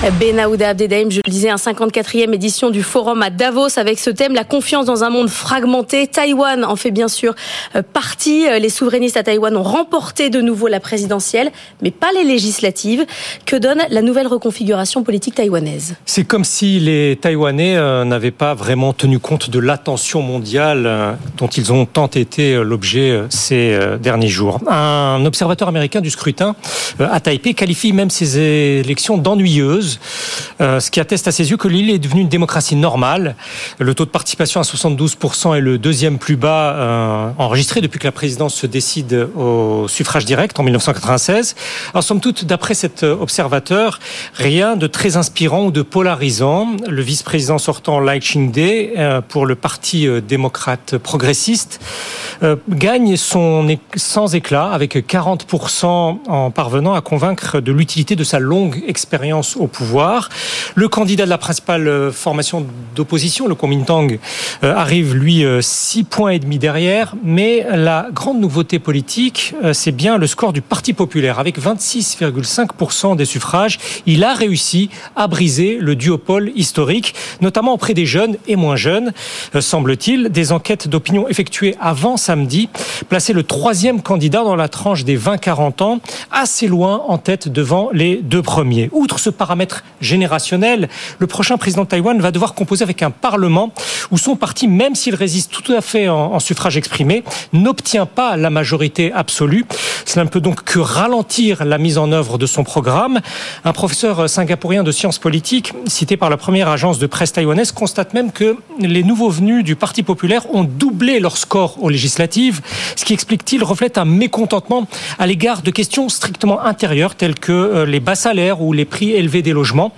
Benahouda Abdedaim, je le disais, un 54e édition du forum à Davos avec ce thème, la confiance dans un monde fragmenté. Taïwan en fait bien sûr euh, partie. Les souverainistes à Taïwan ont remporté de nouveau la présidentielle, mais pas les législatives. Que donne la nouvelle reconfiguration politique taïwanaise? C'est comme si les Taïwanais euh, n'avaient pas vraiment tenu compte de l'attention mondiale euh, dont ils ont tant été l'objet ces derniers jours. Un observateur américain du scrutin à Taipei qualifie même ces élections d'ennuyeuses euh, ce qui atteste à ses yeux que l'île est devenue une démocratie normale. Le taux de participation à 72% est le deuxième plus bas euh, enregistré depuis que la présidence se décide au suffrage direct en 1996. Alors somme toute, d'après cet observateur, rien de très inspirant ou de polarisant. Le vice-président sortant Lai Ching-te euh, pour le Parti démocrate progressiste gagne son sans éclat avec 40% en parvenant à convaincre de l'utilité de sa longue expérience au pouvoir. Le candidat de la principale euh, formation d'opposition, le Kuomintang, euh, arrive lui euh, six points et demi derrière. Mais la grande nouveauté politique, c'est bien le score du Parti populaire. Avec 26,5% des suffrages, il a réussi à briser le duopole historique, notamment auprès des jeunes et moins jeunes, semble-t-il. Des enquêtes d'opinion effectuées avant samedi plaçaient le troisième candidat dans la tranche des 20-40 ans, assez loin en tête devant les deux premiers. Outre ce paramètre générationnel, le prochain président de Taïwan va devoir composer avec un parlement où son parti, même s'il résiste tout à fait en, suffrage exprimé, n'obtient pas la majorité absolue. Cela ne peut donc que ralentir la mise en œuvre de son programme. Un professeur singapourien de sciences politiques, cité par la première agence de presse taïwanaise, constate même que les nouveaux venus du Parti populaire ont doublé leur score aux législatives, ce qui explique-t-il reflète un mécontentement à l'égard de questions strictement intérieures telles que euh, les bas salaires ou les prix élevés des logements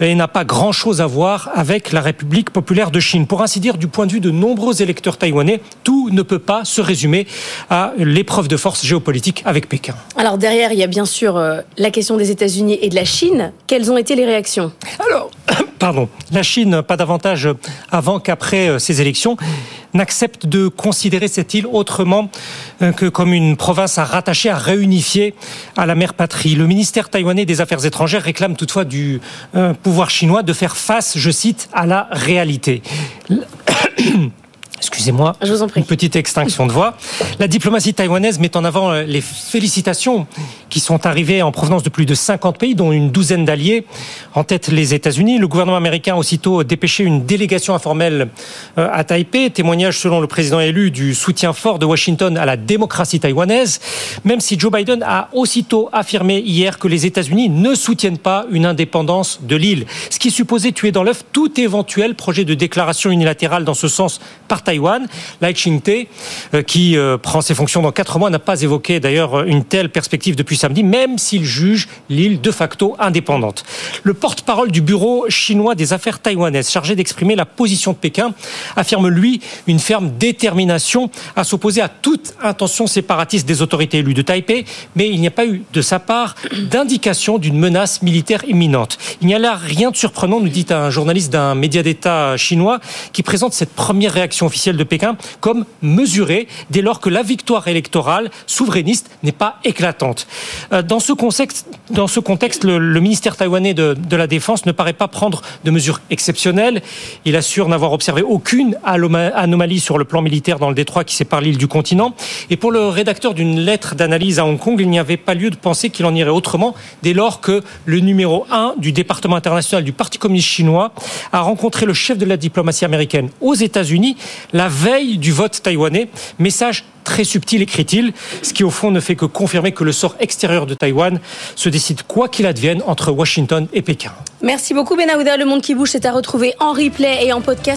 et n'a pas grand-chose à voir avec la République populaire de Chine. Pour ainsi dire, du point de vue de nombreux électeurs taïwanais, tout ne peut pas se résumer à l'épreuve de force géopolitique avec Pékin. Alors derrière, il y a bien sûr euh, la question des États-Unis et de la Chine. Quelles ont été les réactions? Alors, pardon, la Chine, pas davantage avant qu'après euh, ces élections n'accepte de considérer cette île autrement euh, que comme une province à rattacher, à réunifier à la mère patrie. Le ministère taïwanais des Affaires étrangères réclame toutefois du euh, pouvoir chinois de faire face, je cite, à la réalité. Excusez-moi, une petite extinction de voix. La diplomatie taïwanaise met en avant les félicitations qui sont arrivées en provenance de plus de 50 pays, dont une douzaine d'alliés, en tête les États-Unis. Le gouvernement américain a aussitôt dépêché une délégation informelle euh, à Taipei, témoignage selon le président élu du soutien fort de Washington à la démocratie taïwanaise, même si Joe Biden a aussitôt affirmé hier que les États-Unis ne soutiennent pas une indépendance de l'île, ce qui supposait tuer dans l'œuf tout éventuel projet de déclaration unilatérale dans ce sens par Taïwan Taïwan. Lai Ching-te, euh, qui euh, prend ses fonctions dans quatre mois, n'a pas évoqué d'ailleurs une telle perspective depuis samedi, même s'il juge l'île de facto indépendante. Le porte-parole du bureau chinois des affaires taïwanaises, chargé d'exprimer la position de Pékin, affirme lui une ferme détermination à s'opposer à toute intention séparatiste des autorités élues de Taipei, mais il n'y a pas eu de sa part d'indication d'une menace militaire imminente. Il n'y a là rien de surprenant, nous dit un journaliste d'un média d'État chinois qui présente cette première réaction officielle de Pékin comme mesurée dès lors que la victoire électorale souverainiste n'est pas éclatante. Euh, dans ce contexte, le, ministère taïwanais de, de, la Défense ne paraît pas prendre de mesures exceptionnelles. Il assure n'avoir observé aucune anomalie sur le plan militaire dans le détroit qui sépare l'île du continent. Et pour le rédacteur d'une lettre d'analyse à Hong Kong, il n'y avait pas lieu de penser qu'il en irait autrement dès lors que le numéro 1 du département international du Parti communiste chinois a rencontré le chef de la diplomatie américaine aux États-Unis la veille du vote taïwanais. Message très subtil, écrit-il, ce qui au fond ne fait que confirmer que le sort extérieur de Taïwan se décide quoi qu'il advienne entre Washington et Pékin. Merci beaucoup Benahouda. Le monde qui bouge, c'est à retrouver en replay et en podcast.